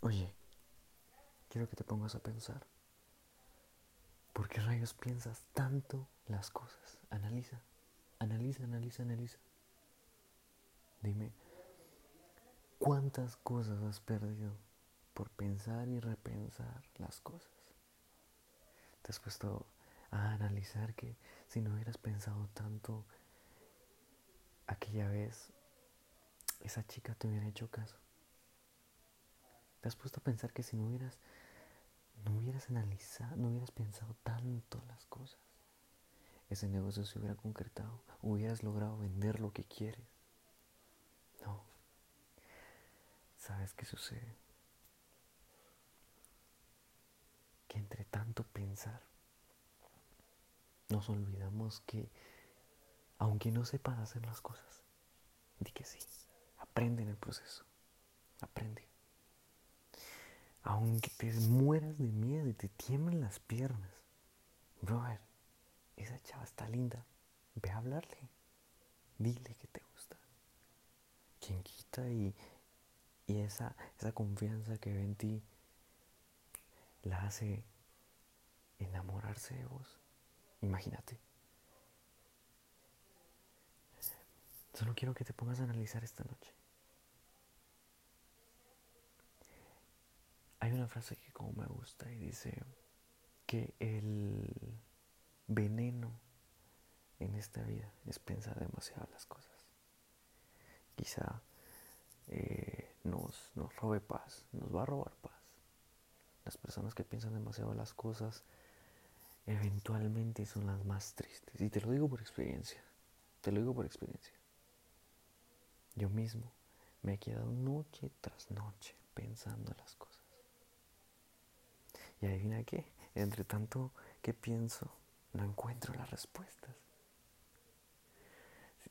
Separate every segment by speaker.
Speaker 1: Oye, quiero que te pongas a pensar. ¿Por qué rayos piensas tanto las cosas? Analiza, analiza, analiza, analiza. Dime, ¿cuántas cosas has perdido por pensar y repensar las cosas? ¿Te has puesto a analizar que si no hubieras pensado tanto aquella vez, esa chica te hubiera hecho caso? ¿Te has puesto a pensar que si no hubieras no hubieras analizado, no hubieras pensado tanto las cosas, ese negocio se hubiera concretado, hubieras logrado vender lo que quieres. No. ¿Sabes qué sucede? Que entre tanto pensar, nos olvidamos que, aunque no sepas hacer las cosas, di que sí, aprende en el proceso, aprende aunque te mueras de miedo y te tiemblen las piernas, brother, esa chava está linda, ve a hablarle, dile que te gusta. Quien quita y, y esa, esa confianza que ve en ti la hace enamorarse de vos. Imagínate. Solo quiero que te pongas a analizar esta noche. Hay frase que como me gusta y dice que el veneno en esta vida es pensar demasiado las cosas. Quizá eh, nos, nos robe paz, nos va a robar paz. Las personas que piensan demasiado las cosas eventualmente son las más tristes. Y te lo digo por experiencia, te lo digo por experiencia. Yo mismo me he quedado noche tras noche pensando las cosas. Y adivina qué, entre tanto que pienso, no encuentro las respuestas.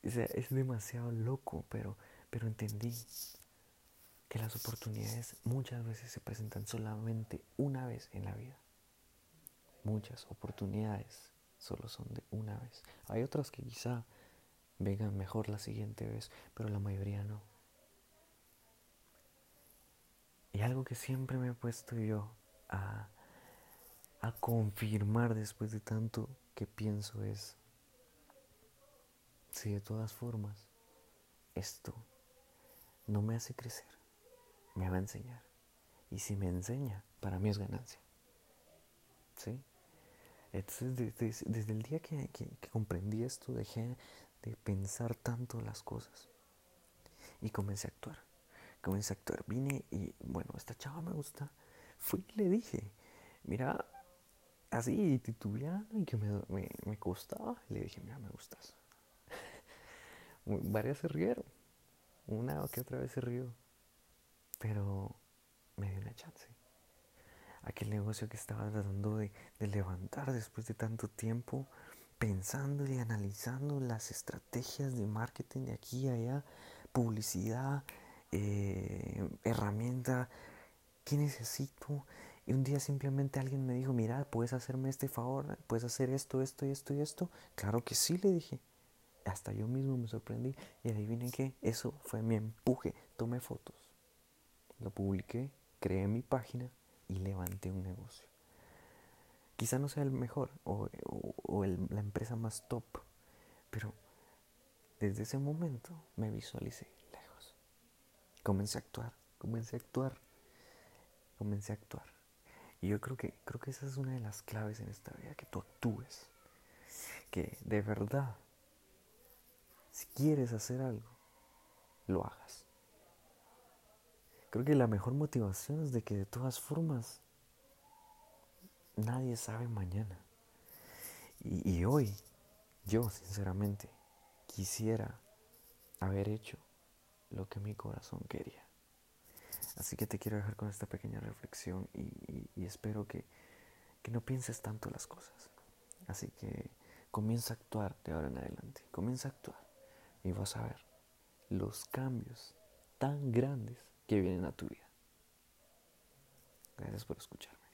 Speaker 1: es demasiado loco, pero, pero entendí que las oportunidades muchas veces se presentan solamente una vez en la vida. Muchas oportunidades solo son de una vez. Hay otras que quizá vengan mejor la siguiente vez, pero la mayoría no. Y algo que siempre me he puesto yo a a confirmar después de tanto que pienso es, si de todas formas esto no me hace crecer, me va a enseñar. Y si me enseña, para mí es ganancia. ¿Sí? Entonces, desde, el día que, que, comprendí esto, dejé de pensar tanto las cosas. Y comencé a actuar. Comencé a actuar. Vine y, bueno, esta chava me gusta. Fui y le dije, mira, así titubeando y que me, me, me costaba. le dije, mira, me gustas. Varias se rieron. Una o que otra vez se rió. Pero me dio una chance. Aquel negocio que estaba tratando de, de levantar después de tanto tiempo, pensando y analizando las estrategias de marketing de aquí y allá, publicidad, eh, herramienta, ¿qué necesito? Y un día simplemente alguien me dijo, mira, ¿puedes hacerme este favor? ¿Puedes hacer esto, esto y esto y esto? Claro que sí, le dije. Hasta yo mismo me sorprendí. Y adivinen qué, eso fue mi empuje. Tomé fotos, lo publiqué, creé mi página y levanté un negocio. Quizá no sea el mejor o, la empresa más top, pero desde ese momento me visualicé lejos. Comencé a actuar, comencé a actuar, comencé a actuar. Y yo creo que, creo que esa es una de las claves en esta vida, que tú actúes. Que de verdad, si quieres hacer algo, lo hagas. Creo que la mejor motivación es de que de todas formas nadie sabe mañana. Y, y hoy, yo sinceramente, quisiera haber hecho lo que mi corazón quería. Así que te quiero dejar con esta pequeña reflexión y, espero que, que, no pienses tanto las cosas. Así que comienza a actuar de ahora en adelante. Comienza a actuar y vas a ver los cambios tan grandes que vienen a tu vida. Gracias por escucharme.